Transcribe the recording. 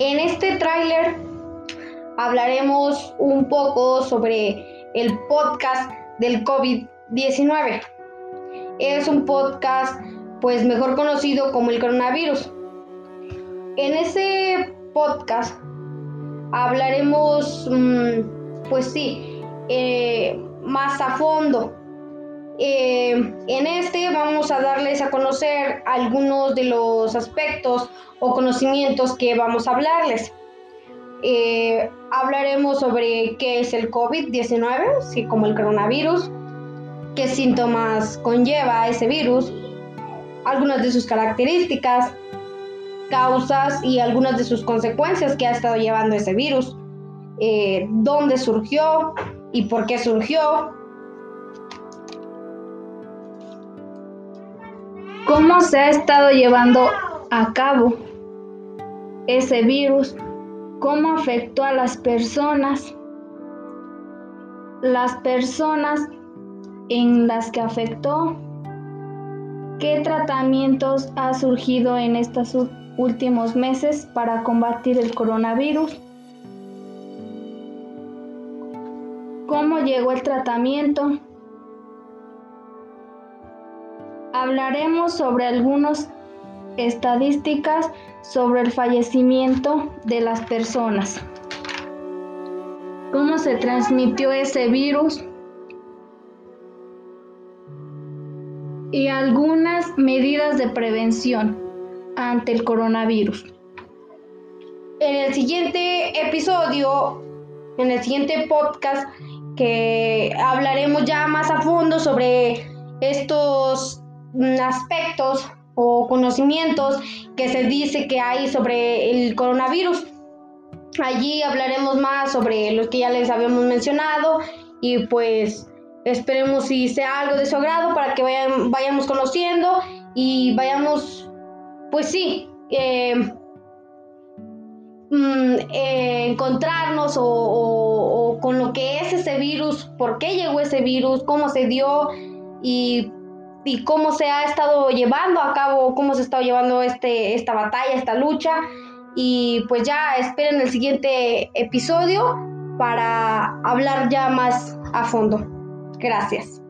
En este tráiler hablaremos un poco sobre el podcast del COVID-19. Es un podcast pues mejor conocido como el coronavirus. En ese podcast hablaremos mm, pues sí eh, más a fondo eh, en este vamos a darles a conocer algunos de los aspectos o conocimientos que vamos a hablarles. Eh, hablaremos sobre qué es el COVID-19, sí, como el coronavirus, qué síntomas conlleva ese virus, algunas de sus características, causas y algunas de sus consecuencias que ha estado llevando ese virus, eh, dónde surgió y por qué surgió, cómo se ha estado llevando a cabo ese virus, cómo afectó a las personas, las personas en las que afectó, qué tratamientos ha surgido en estos últimos meses para combatir el coronavirus, cómo llegó el tratamiento, hablaremos sobre algunas estadísticas sobre el fallecimiento de las personas. ¿Cómo se transmitió ese virus? Y algunas medidas de prevención ante el coronavirus. En el siguiente episodio, en el siguiente podcast, que hablaremos ya más a fondo sobre estos aspectos o conocimientos que se dice que hay sobre el coronavirus. Allí hablaremos más sobre los que ya les habíamos mencionado y pues esperemos si sea algo de su agrado para que vayan, vayamos conociendo y vayamos, pues sí, eh, mm, eh, encontrarnos o con lo que es ese virus, por qué llegó ese virus, cómo se dio y y cómo se ha estado llevando a cabo, cómo se ha estado llevando este, esta batalla, esta lucha. Y pues ya esperen el siguiente episodio para hablar ya más a fondo. Gracias.